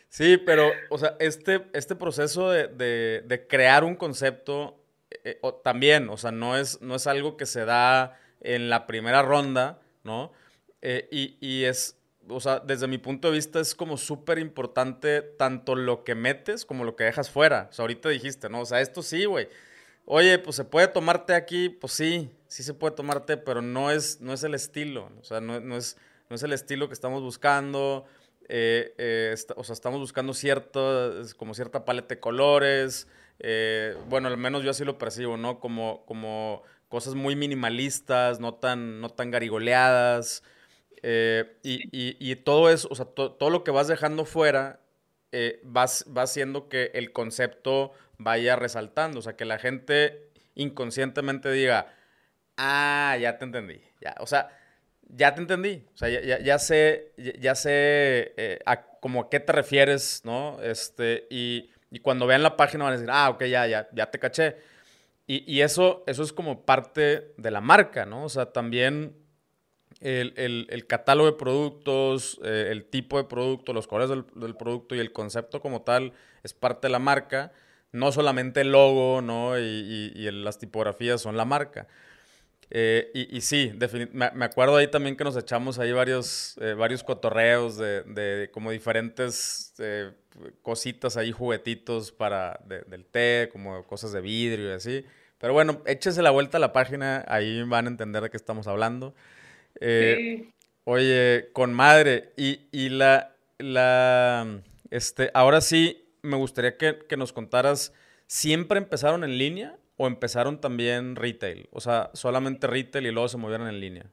Sí, pero, o sea, este, este proceso de, de, de crear un concepto eh, también, o sea, no es, no es algo que se da en la primera ronda, ¿no? Eh, y, es, o sea, desde mi punto de vista es como súper importante tanto lo que metes como lo que dejas fuera. O sea, ahorita dijiste, ¿no? O sea, esto sí, güey. Oye, pues se puede tomarte aquí, pues sí, sí se puede tomarte, pero no es, no es el estilo, o sea, no, no, es, no es el estilo que estamos buscando. Eh, o sea, estamos buscando cierto, como cierta paleta de colores, eh, bueno, al menos yo así lo percibo, ¿no? Como, como cosas muy minimalistas, no tan, no tan garigoleadas. Eh, y, todo eso, o sea, todo lo que vas dejando fuera eh, va, haciendo que el concepto vaya resaltando, o sea, que la gente inconscientemente diga, ah, ya te entendí, ya, o sea, ya te entendí. O sea, ya, sé, ya, sé eh, a, como qué te refieres, ¿no? Este, y, cuando vean la página van a decir, ah, ok, ya, ya, ya te caché. Y, eso, eso es como parte de la marca, ¿no? O sea, también el, catálogo de productos, eh, el tipo de producto, los colores del, producto y el concepto como tal es parte de la marca. No solamente el logo, ¿no? Y, y las tipografías son la marca. Eh, y, y, sí, me, acuerdo ahí también que nos echamos ahí varios, eh, varios cotorreos de, de, como diferentes eh, cositas ahí, juguetitos para del té, como cosas de vidrio y así. Pero bueno, échese la vuelta a la página, ahí van a entender de qué estamos hablando. Oye, con madre, y, y la, la, este, ahora sí, me gustaría que, que nos contaras, ¿siempre empezaron en línea o empezaron también retail? O sea, solamente retail y luego se movieron en línea.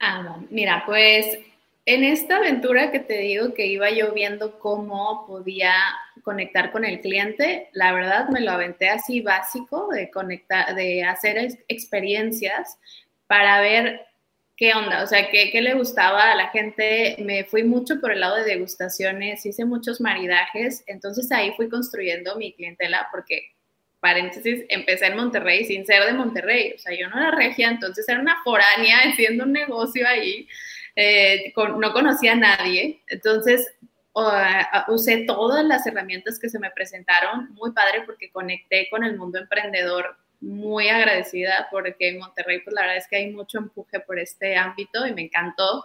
Ah, mira, pues en esta aventura que te digo que iba yo viendo cómo podía conectar con el cliente, la verdad me lo aventé así básico de conectar, de hacer experiencias para ver qué onda, o sea, qué, qué le gustaba a la gente. Me fui mucho por el lado de degustaciones, hice muchos maridajes, entonces ahí fui construyendo mi clientela porque paréntesis, empecé en Monterrey sin ser de Monterrey, o sea, yo no era regia, entonces era una foránea haciendo un negocio ahí, eh, no conocía a nadie, entonces usé todas las herramientas que se me presentaron, muy padre porque conecté con el mundo emprendedor, muy agradecida porque en Monterrey, pues la verdad es que hay mucho empuje por este ámbito y me encantó.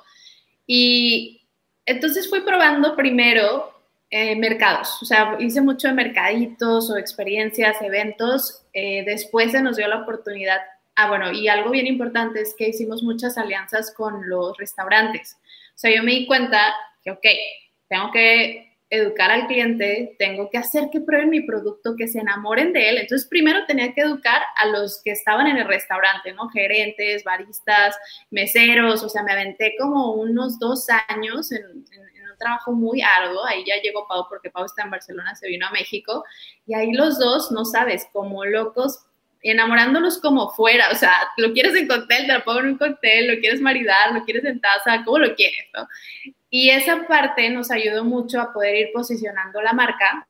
Y entonces fui probando primero eh, mercados, o sea, hice mucho de mercaditos o experiencias, eventos. Eh, después se nos dio la oportunidad, ah, bueno, y algo bien importante es que hicimos muchas alianzas con los restaurantes. O sea, yo me di cuenta que, ok, tengo que educar al cliente, tengo que hacer que prueben mi producto, que se enamoren de él. Entonces, primero tenía que educar a los que estaban en el restaurante, ¿no? Gerentes, baristas, meseros, o sea, me aventé como unos dos años en, trabajo muy arduo. Ahí ya llegó Pau porque Pau está en Barcelona, se vino a México. Y ahí los dos, no sabes, como locos, enamorándolos como fuera. O sea, lo quieres en cóctel, te lo pongo en un cóctel, lo quieres maridar, lo quieres en taza, como lo quieres, ¿no? Y esa parte nos ayudó mucho a poder ir posicionando la marca,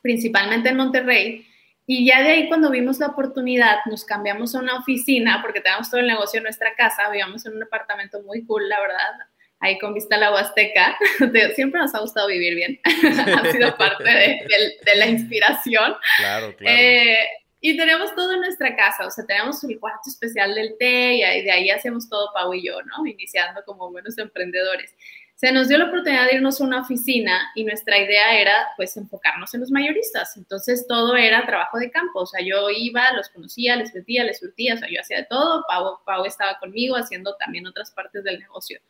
principalmente en Monterrey. Y ya de ahí cuando vimos la oportunidad, nos cambiamos a una oficina, porque teníamos todo el negocio en nuestra casa, vivíamos en un apartamento muy cool, la verdad, ahí con vista a la Huasteca. Siempre nos ha gustado vivir bien. ha sido parte de, la inspiración. Claro, claro. Eh, y tenemos todo en nuestra casa, o sea, tenemos el cuarto especial del té y de ahí hacemos todo Pau y yo, ¿no? Iniciando como buenos emprendedores. Se nos dio la oportunidad de irnos a una oficina y nuestra idea era, pues, enfocarnos en los mayoristas. Entonces, todo era trabajo de campo. O sea, yo iba, los conocía, les vendía, les surtía, o sea, yo hacía de todo. Pau, Pau estaba conmigo haciendo también otras partes del negocio.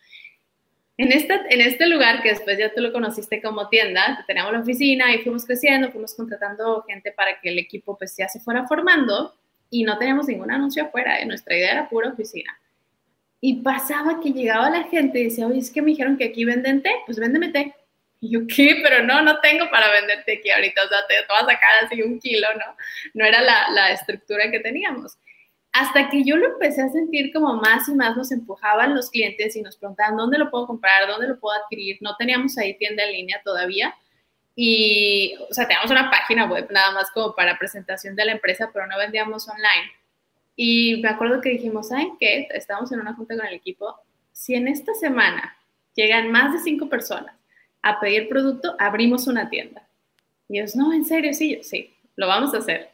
En, en este lugar, que después ya tú lo conociste como tienda, teníamos la oficina y fuimos creciendo, fuimos contratando gente para que el equipo pues ya se fuera formando y no teníamos ningún anuncio afuera, ¿eh? nuestra idea era pura oficina. Y pasaba que llegaba la gente y decía, oye, es que me dijeron que aquí venden té, pues véndeme té. Y yo, ¿qué? Pero no, no tengo para venderte aquí ahorita, o sea, te vas a sacar así un kilo, ¿no? No era la, la estructura que teníamos hasta que yo lo empecé a sentir como más y más nos empujaban los clientes y nos preguntaban dónde lo puedo comprar, dónde lo puedo adquirir. No teníamos ahí tienda en línea todavía. Y, o sea, teníamos una página web nada más como para presentación de la empresa, pero no vendíamos online. Y me acuerdo que dijimos, ¿saben qué? Estábamos en una junta con el equipo. Si en esta semana llegan más de cinco personas a pedir producto, abrimos una tienda. Y ellos, no, en serio, sí, sí, lo vamos a hacer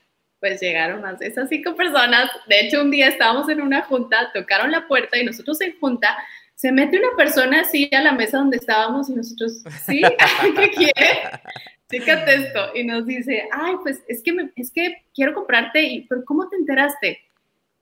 pues llegaron más de esas cinco personas. De hecho, un día estábamos en una junta, tocaron la puerta y nosotros en junta, se mete una persona así a la mesa donde estábamos y nosotros, ¿sí? ¿Qué quiere? Fíjate esto. Y nos dice, ay, pues es que, me, es que quiero comprarte, y, pero ¿cómo te enteraste?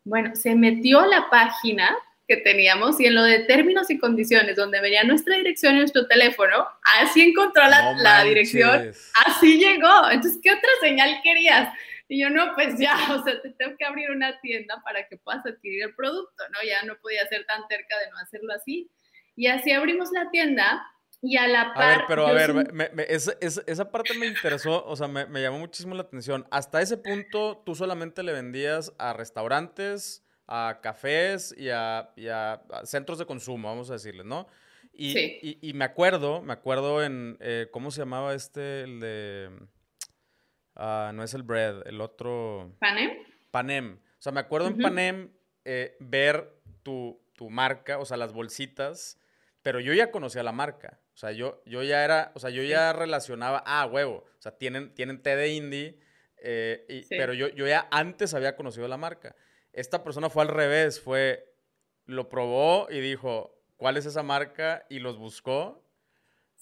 Bueno, se metió a la página que teníamos y en lo de términos y condiciones, donde venía nuestra dirección y nuestro teléfono, así encontró la, la dirección, así llegó. Entonces, ¿qué otra señal querías? Y yo, no, pues ya, o sea, te tengo que abrir una tienda para que puedas adquirir el producto, ¿no? Ya no podía ser tan cerca de no hacerlo así. Y así abrimos la tienda y a la par... A ver, pero a ver, esa, parte me interesó, o sea, me, llamó muchísimo la atención. Hasta ese punto, ¿tú solamente le vendías a restaurantes, a cafés y a, centros de consumo, vamos a decirles, ¿no? Y, y, me acuerdo, me acuerdo en, eh, ¿cómo se llamaba este? El de, ah, no es el bread, el otro... Panem. Panem. O sea, me acuerdo en Panem eh, ver tu, tu, marca, o sea, las bolsitas, pero yo ya conocía la marca. O sea, yo, yo ya era, o sea, yo ya relacionaba, ah, huevo, o sea, tienen, tienen té de indie, eh, pero yo, yo ya antes había conocido la marca. Esta persona fue al revés, fue, lo probó y dijo, cuál es esa marca y los buscó.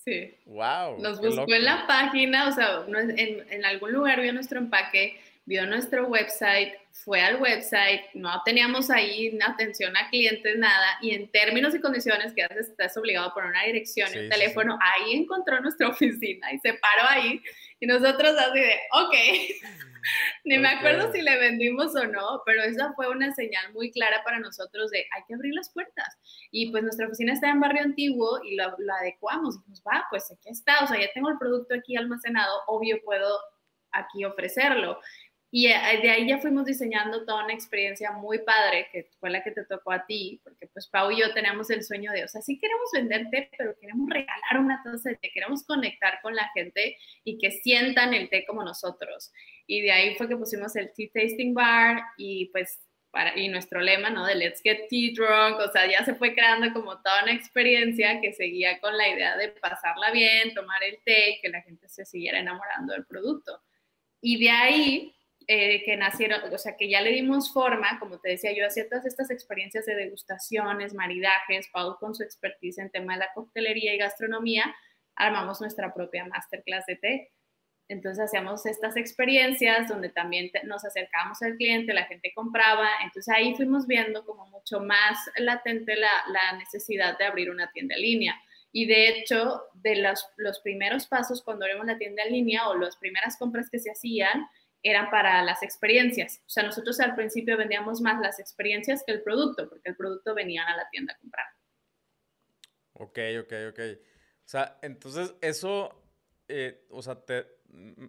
Sí. Wow. Los buscó en la página, o sea, en, en, algún lugar vio nuestro empaque, vio nuestro website, fue al website, no teníamos ahí atención a clientes, nada, y en términos y condiciones que haces, estás obligado a poner una dirección y un teléfono, ahí encontró nuestra oficina y se paró ahí, y nosotros así de, ok. Ni me acuerdo si le vendimos o no, pero esa fue una señal muy clara para nosotros de hay que abrir las puertas. Y pues nuestra oficina está en barrio antiguo y lo, adecuamos. Dijimos, va, pues aquí está, o sea, ya tengo el producto aquí almacenado, obvio puedo aquí ofrecerlo. Y eh, de ahí ya fuimos diseñando toda una experiencia muy padre, que fue la que te tocó a ti, porque pues Pau y yo teníamos el sueño de, o sea, sí queremos venderte, pero queremos regalar una taza de té, queremos conectar con la gente y que sientan el té como nosotros. Y de ahí fue que pusimos el Tea Tasting Bar y pues para, y nuestro lema, ¿no? De Let's Get Tea Drunk, o sea, ya se fue creando como toda una experiencia que seguía con la idea de pasarla bien, tomar el té y que la gente se siguiera enamorando del producto. Y de ahí eh, que nacieron, o sea, que ya le dimos forma, como te decía, yo hacía todas estas experiencias de degustaciones, maridajes, Paul con su expertise en tema de la coctelería y gastronomía, armamos nuestra propia masterclass de té. Entonces hacíamos estas experiencias donde también nos acercábamos al cliente, la gente compraba, entonces ahí fuimos viendo como mucho más latente la, necesidad de abrir una tienda en línea. Y de hecho, de los, los primeros pasos cuando abrimos la tienda en línea o las primeras compras que se hacían, eran para las experiencias. O sea, nosotros al principio vendíamos más las experiencias que el producto, porque el producto venían a la tienda a comprar. Ok, ok, ok. O sea, entonces eso, eh, o sea,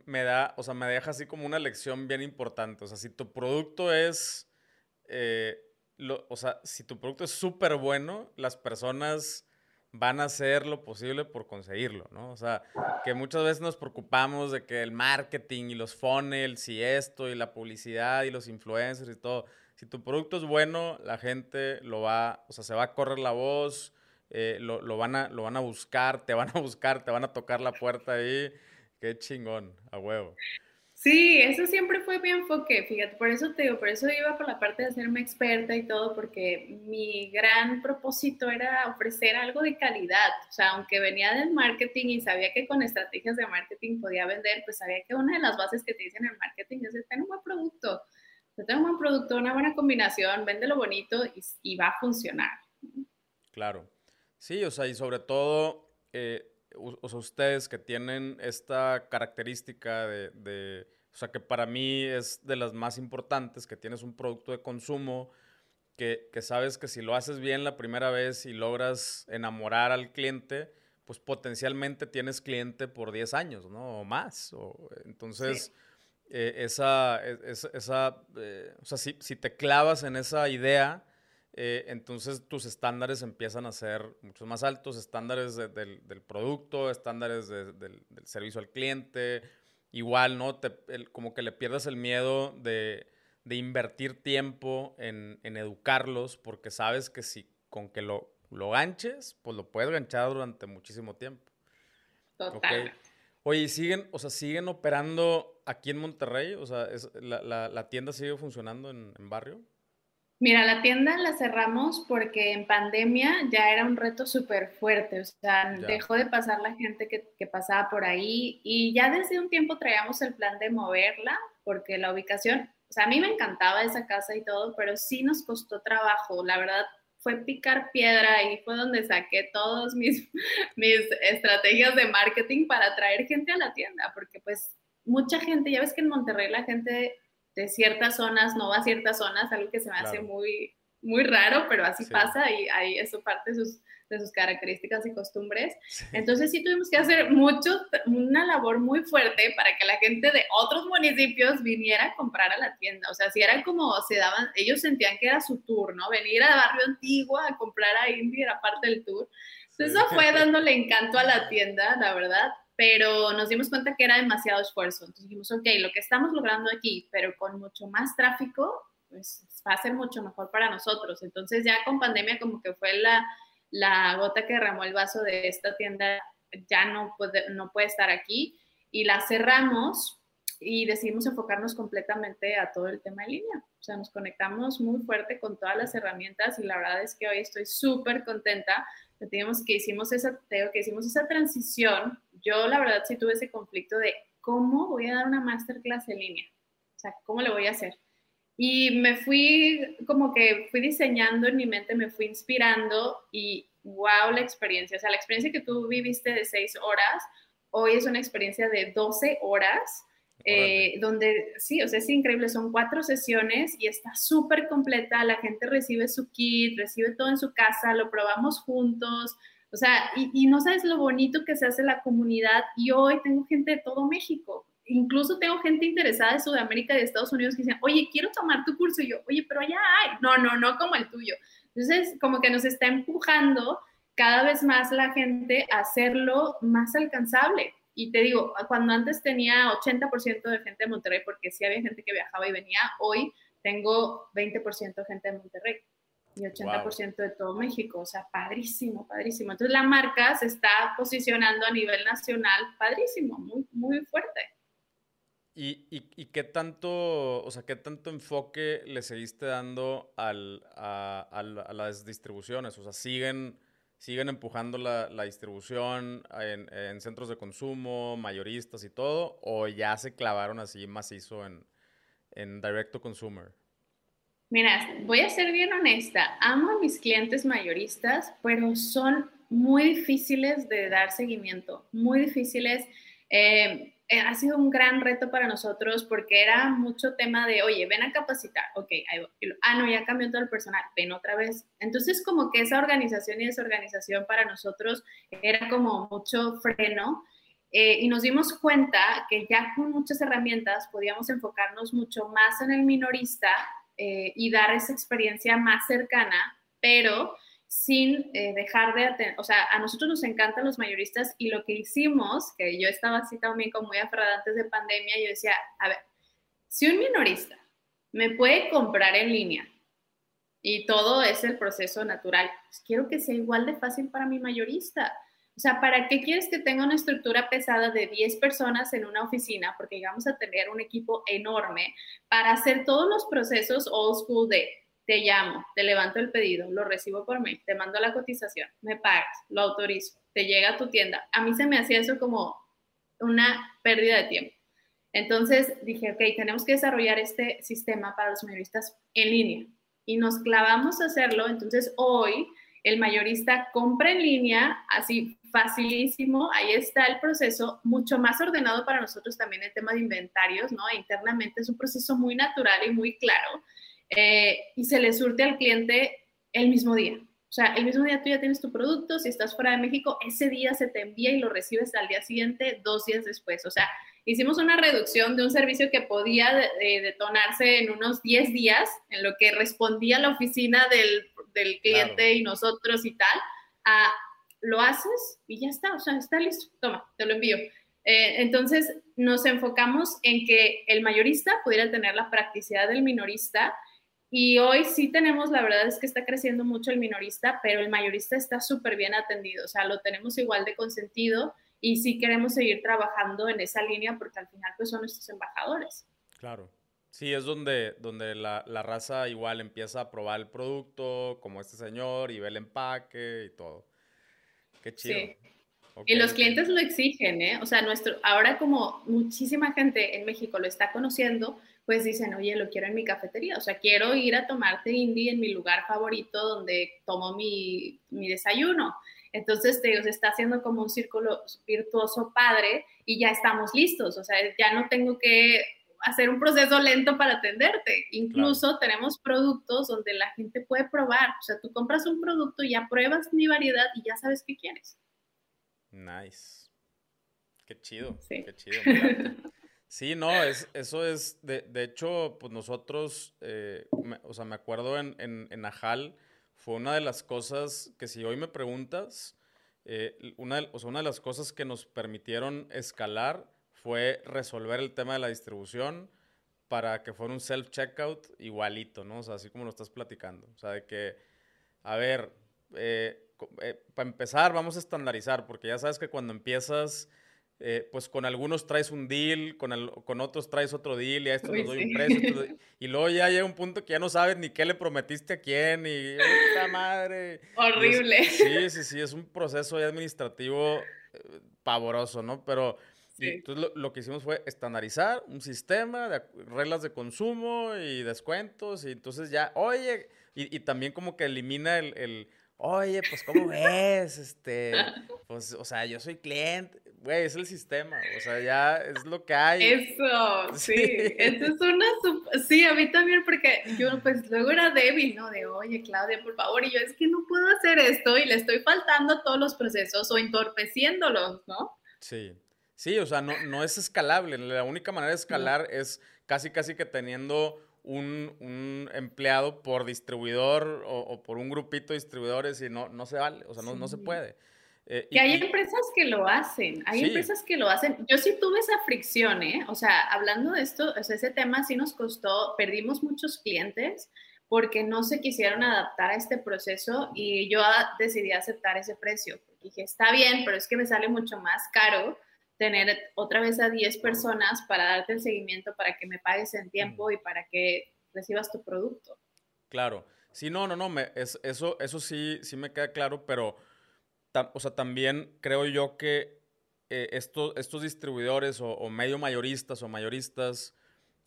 me da, o sea, me deja así como una lección bien importante. O sea, si tu producto es, eh, o sea, si tu producto es súper bueno, las personas van a hacer lo posible por conseguirlo, ¿no? O sea, que muchas veces nos preocupamos de que el marketing y los funnels y esto y la publicidad y los influencers y todo, si tu producto es bueno, la gente lo va, o sea, se va a correr la voz, eh, lo, lo, van a, lo van a buscar, te van a buscar, te van a tocar la puerta ahí, qué chingón, a huevo. Sí, eso siempre fue mi enfoque, fíjate, por eso te digo, por eso iba por la parte de hacerme experta y todo, porque mi gran propósito era ofrecer algo de calidad, o sea, aunque venía del marketing y sabía que con estrategias de marketing podía vender, pues sabía que una de las bases que te dicen en el marketing es tener un buen producto, tener un buen producto, una buena combinación, véndelo bonito y, y, va a funcionar. Claro, sí, o sea, y sobre todo... Eh, o sea, ustedes que tienen esta característica de, o sea, que para mí es de las más importantes, que tienes un producto de consumo, que, que, sabes que si lo haces bien la primera vez y logras enamorar al cliente, pues potencialmente tienes cliente por 10 años, ¿no? O más. O, entonces, eh, esa, esa, eh, o sea, si, si te clavas en esa idea, eh, entonces tus estándares empiezan a ser mucho más altos, estándares del, producto, estándares del, servicio al cliente, igual, ¿no? Te, como que le pierdes el miedo de, invertir tiempo en, educarlos, porque sabes que si con que lo, lo ganches, pues lo puedes ganchar durante muchísimo tiempo. Total. Oye, siguen, o sea, siguen operando aquí en Monterrey? O sea, la, tienda sigue funcionando en, en barrio? Mira, la tienda la cerramos porque en pandemia ya era un reto súper fuerte, o sea, dejó de pasar la gente que, que, pasaba por ahí y ya desde un tiempo traíamos el plan de moverla porque la ubicación, o sea, a mí me encantaba esa casa y todo, pero sí nos costó trabajo, la verdad fue picar piedra y fue donde saqué todas mis, mis estrategias de marketing para traer gente a la tienda, porque pues mucha gente, ya ves que en Monterrey la gente de ciertas zonas no va a ciertas zonas, algo que se me hace muy, muy raro, pero así pasa y ahí eso parte de sus, de sus características y costumbres. Entonces sí tuvimos que hacer mucho, una labor muy fuerte para que la gente de otros municipios viniera a comprar a la tienda. O sea, si era como se daban, ellos sentían que era su turno, venir a Barrio Antiguo a comprar a Indy era parte del tour. Entonces eso fue dándole encanto a la tienda, la verdad pero nos dimos cuenta que era demasiado esfuerzo. Entonces dijimos, ok, lo que estamos logrando aquí, pero con mucho más tráfico, pues va a ser mucho mejor para nosotros. Entonces ya con pandemia como que fue la, la gota que derramó el vaso de esta tienda, ya no puede, no puede estar aquí y la cerramos y decidimos enfocarnos completamente a todo el tema en línea. O sea, nos conectamos muy fuerte con todas las herramientas y la verdad es que hoy estoy súper contenta. Digamos que hicimos esa, que hicimos esa transición. Yo la verdad sí tuve ese conflicto de cómo voy a dar una masterclass en línea. O sea, ¿cómo le voy a hacer? Y me fui, como que fui diseñando en mi mente, me fui inspirando y wow, la experiencia. O sea, la experiencia que tú viviste de seis horas, hoy es una experiencia de 12 horas. Eh, donde sí, o sea, es increíble, son cuatro sesiones y está súper completa, la gente recibe su kit, recibe todo en su casa, lo probamos juntos, o sea, y, y no sabes lo bonito que se hace la comunidad y hoy tengo gente de todo México, incluso tengo gente interesada de Sudamérica y de Estados Unidos que dicen, oye, quiero tomar tu curso. Y yo, oye, pero allá hay. No, no, no como el tuyo. Entonces, como que nos está empujando cada vez más la gente a hacerlo más alcanzable. Y te digo, cuando antes tenía 80% de gente de Monterrey, porque sí había gente que viajaba y venía, hoy tengo 20% de gente de Monterrey y 80% de todo México. O sea, padrísimo, padrísimo. Entonces la marca se está posicionando a nivel nacional, padrísimo, muy, muy fuerte. ¿Y, y, qué tanto, o sea, qué tanto enfoque le seguiste dando al, a, a, las distribuciones? O sea, ¿siguen, siguen empujando la, la distribución en, en, centros de consumo, mayoristas y todo? ¿O ya se clavaron así macizo en, en direct to consumer? Mira, voy a ser bien honesta. Amo a mis clientes mayoristas, pero son muy difíciles de dar seguimiento, muy difíciles. Eh, ha sido un gran reto para nosotros porque era mucho tema de, oye, ven a capacitar, ok, ahí ah, no, ya cambió todo el personal, ven otra vez. Entonces, como que esa organización y desorganización para nosotros era como mucho freno. Eh, y nos dimos cuenta que ya con muchas herramientas podíamos enfocarnos mucho más en el minorista eh, y dar esa experiencia más cercana, pero sin eh, dejar de atender, o sea, a nosotros nos encantan los mayoristas y lo que hicimos, que yo estaba así también como muy aferrada antes de pandemia, yo decía, a ver, si un minorista me puede comprar en línea y todo es el proceso natural, pues quiero que sea igual de fácil para mi mayorista. O sea, ¿para qué quieres que tenga una estructura pesada de 10 personas en una oficina? Porque vamos a tener un equipo enorme para hacer todos los procesos old school de te llamo, te levanto el pedido, lo recibo por mail, te mando la cotización, me pagas, lo autorizo, te llega a tu tienda. A mí se me hacía eso como una pérdida de tiempo. Entonces dije, ok, tenemos que desarrollar este sistema para los mayoristas en línea. Y nos clavamos a hacerlo. Entonces hoy el mayorista compra en línea, así facilísimo, ahí está el proceso, mucho más ordenado para nosotros también el tema de inventarios, ¿no? Internamente es un proceso muy natural y muy claro eh, y se le surte al cliente el mismo día. O sea, el mismo día tú ya tienes tu producto, si estás fuera de México, ese día se te envía y lo recibes al día siguiente, dos días después. O sea, hicimos una reducción de un servicio que podía detonarse en unos 10 días, en lo que respondía la oficina del, del cliente y nosotros y tal, a lo haces y ya está, o sea, está listo, toma, te lo envío. Eh, entonces, nos enfocamos en que el mayorista pudiera tener la practicidad del minorista y hoy sí tenemos, la verdad es que está creciendo mucho el minorista, pero el mayorista está súper bien atendido, o sea, lo tenemos igual de consentido y sí queremos seguir trabajando en esa línea porque al final pues son nuestros embajadores. Claro. Sí, es donde, donde la, la raza igual empieza a probar el producto, como este señor, y ve el empaque y todo. Qué chido. Sí. y los clientes lo exigen, ¿eh? O sea, nuestro, ahora como muchísima gente en México lo está conociendo, pues dicen, oye, lo quiero en mi cafetería, o sea, quiero ir a tomarte indie en mi lugar favorito donde tomo mi, mi desayuno. Entonces, te digo, se está haciendo como un círculo virtuoso padre y ya estamos listos, o sea, ya no tengo que hacer un proceso lento para atenderte. Incluso tenemos productos donde la gente puede probar. O sea, tú compras un producto, y ya pruebas mi variedad y ya sabes qué quieres. Nice. Qué chido. Sí. Qué chido. Sí, no, es, eso es, de, de hecho, pues nosotros, eh, o sea, me acuerdo en, en, en, Ajal, fue una de las cosas que si hoy me preguntas, eh, una, o sea, una de las cosas que nos permitieron escalar fue resolver el tema de la distribución para que fuera un self-checkout igualito, ¿no? O sea, así como lo estás platicando. O sea, de que, a ver, eh, para empezar, vamos a estandarizar, porque ya sabes que cuando empiezas eh, pues con algunos traes un deal, con, el, con otros traes otro deal y a estos les doy un precio. y luego ya llega un punto que ya no sabes ni qué le prometiste a quién y ¡puta madre! Horrible. sí, sí, sí, es un proceso administrativo eh, pavoroso, ¿no? Pero entonces lo, que hicimos fue estandarizar un sistema de reglas de consumo y descuentos y entonces ya, oye, y, y también como que elimina el, el oye, pues ¿cómo ves? Este, pues, o sea, yo soy cliente güey, es el sistema, o sea, ya es lo que hay. Eso, sí, eso es una, sí, a mí también, porque yo pues luego era débil, ¿no? De, oye, Claudia, por favor, y yo es que no puedo hacer esto y le estoy faltando todos los procesos o entorpeciéndolos, ¿no? Sí, sí, o sea, no, no es escalable, la única manera de escalar es casi, casi que teniendo un, un empleado por distribuidor o, por un grupito de distribuidores y no, no se vale, o sea, no, no se puede. Eh, que hay empresas que lo hacen, hay empresas que lo hacen. Yo sí tuve esa fricción, ¿eh? O sea, hablando de esto, o sea, ese tema sí nos costó, perdimos muchos clientes porque no se quisieron adaptar a este proceso y yo decidí aceptar ese precio. Dije, está bien, pero es que me sale mucho más caro tener otra vez a 10 personas para darte el seguimiento, para que me pagues en tiempo y para que recibas tu producto. Claro. Sí, no, no, no, me, es, eso, eso sí, sí me queda claro, pero o sea, también creo yo que eh, estos, estos distribuidores o, medio mayoristas o mayoristas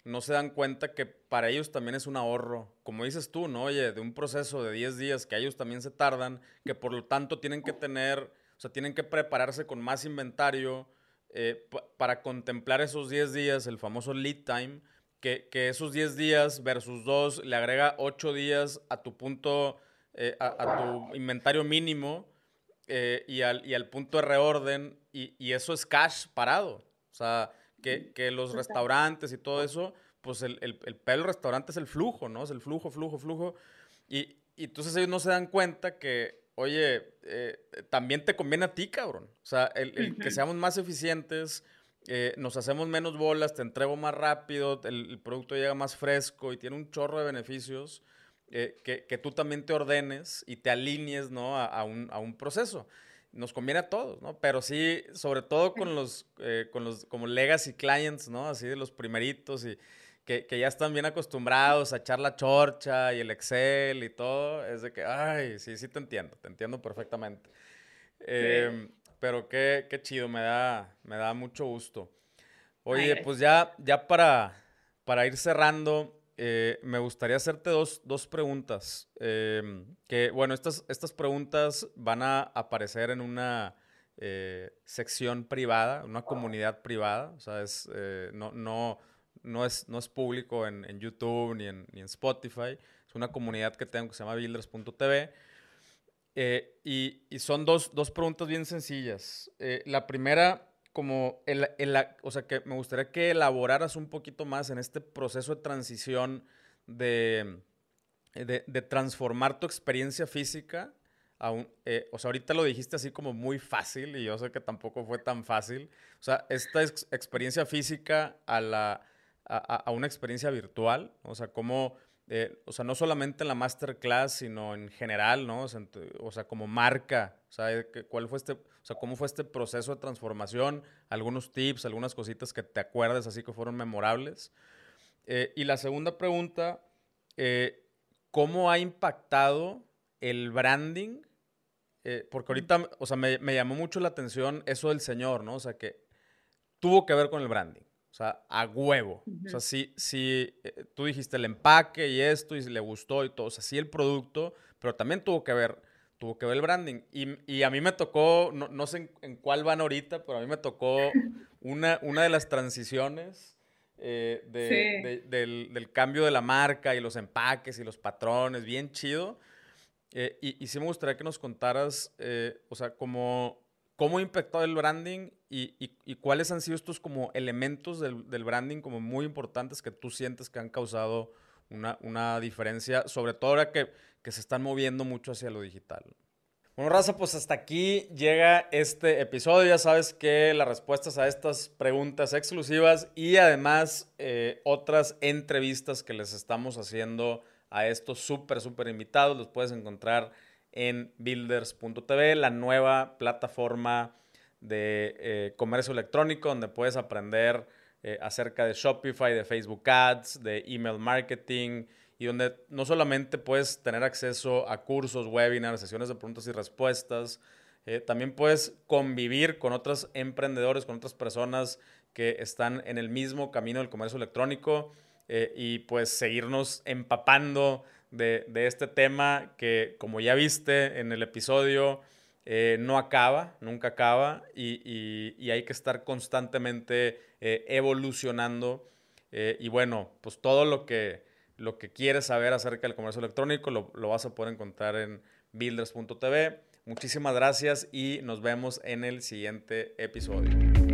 no se dan cuenta que para ellos también es un ahorro. Como dices tú, ¿no? Oye, de un proceso de 10 días que ellos también se tardan, que por lo tanto tienen que tener, o sea, tienen que prepararse con más inventario eh, para contemplar esos 10 días, el famoso lead time, que, que esos 10 días versus 2 le agrega 8 días a tu punto, eh, a tu inventario mínimo eh, y, al, y, al, punto de reorden, y, y, eso es cash parado. O sea, que, que los restaurantes y todo eso, pues el, el, el pelo restaurante es el flujo, ¿no? Es el flujo, flujo, flujo. Y, y entonces ellos no se dan cuenta que, oye, eh, también te conviene a ti, cabrón. O sea, el, que seamos más eficientes, eh, nos hacemos menos bolas, te entrego más rápido, el, producto llega más fresco y tiene un chorro de beneficios. Eh, que, tú también te ordenes y te alinees, ¿no? A, un, a, un, proceso. Nos conviene a todos, ¿no? Pero sí, sobre todo con los, con los como legacy clients, ¿no? Así de los primeritos y que, que, ya están bien acostumbrados a echar la chorcha y el Excel y todo, es de que, ay, sí, sí te entiendo, te entiendo perfectamente. Em, pero qué, qué, chido, me da, me da mucho gusto. Oye, pues ya, ya para, para ir cerrando, eh, me gustaría hacerte dos, dos preguntas. Em, que, bueno, estas, estas preguntas van a aparecer en una eh, sección privada, una comunidad privada. O sea, es, eh, no, no, no, es, no es público en, en YouTube ni en, ni en, Spotify. Es una comunidad que tengo que se llama builders.tv. Y, y, son dos, dos, preguntas bien sencillas. la primera como, el, o sea, que me gustaría que elaboraras un poquito más en este proceso de transición de, de, transformar tu experiencia física a eh, o sea, ahorita lo dijiste así como muy fácil y yo sé que tampoco fue tan fácil. O sea, esta experiencia física a, la, a, a, una experiencia virtual, o sea, cómo eh, o sea, no solamente en la masterclass, sino en general, ¿no? O sea, como marca, o sea, ¿cuál fue este, o sea, cómo fue este proceso de transformación? Algunos tips, algunas cositas que te acuerdes así que fueron memorables. Eh, y la segunda pregunta, eh, ¿cómo ha impactado el branding? porque ahorita, o sea, me, me llamó mucho la atención eso del señor, ¿no? O sea, que tuvo que ver con el branding. O sea, a huevo. O sea, si, si eh, tú dijiste el empaque y esto y le gustó y todo, o sea, sí el producto, pero también tuvo que ver, tuvo que ver el branding. Y, y a mí me tocó, no, no sé en, cuál van ahorita, pero a mí me tocó una, una de las transiciones eh, del, cambio de la marca y los empaques y los patrones, bien chido. Eh, y, y, sí me gustaría que nos contaras, eh, o sea, cómo, cómo ha impactado el branding y, cuáles han sido estos como elementos del, branding como muy importantes que tú sientes que han causado una, diferencia, sobre todo ahora que, que se están moviendo mucho hacia lo digital. Bueno, Raza, pues hasta aquí llega este episodio. Ya sabes que las respuestas a estas preguntas exclusivas y además eh, otras entrevistas que les estamos haciendo a estos súper, súper invitados los puedes encontrar en builders.tv, la nueva plataforma de eh, comercio electrónico donde puedes aprender eh, acerca de Shopify, de Facebook Ads, de email marketing y donde no solamente puedes tener acceso a cursos, webinars, sesiones de preguntas y respuestas, eh, también puedes convivir con otros emprendedores, con otras personas que están en el mismo camino del comercio electrónico y pues seguirnos empapando de, este tema que como ya viste en el episodio, eh, no acaba, nunca acaba y, y hay que estar constantemente evolucionando. y bueno, pues todo lo que lo que quieres saber acerca del comercio electrónico lo, lo vas a poder encontrar en builders.tv. Muchísimas gracias y nos vemos en el siguiente episodio.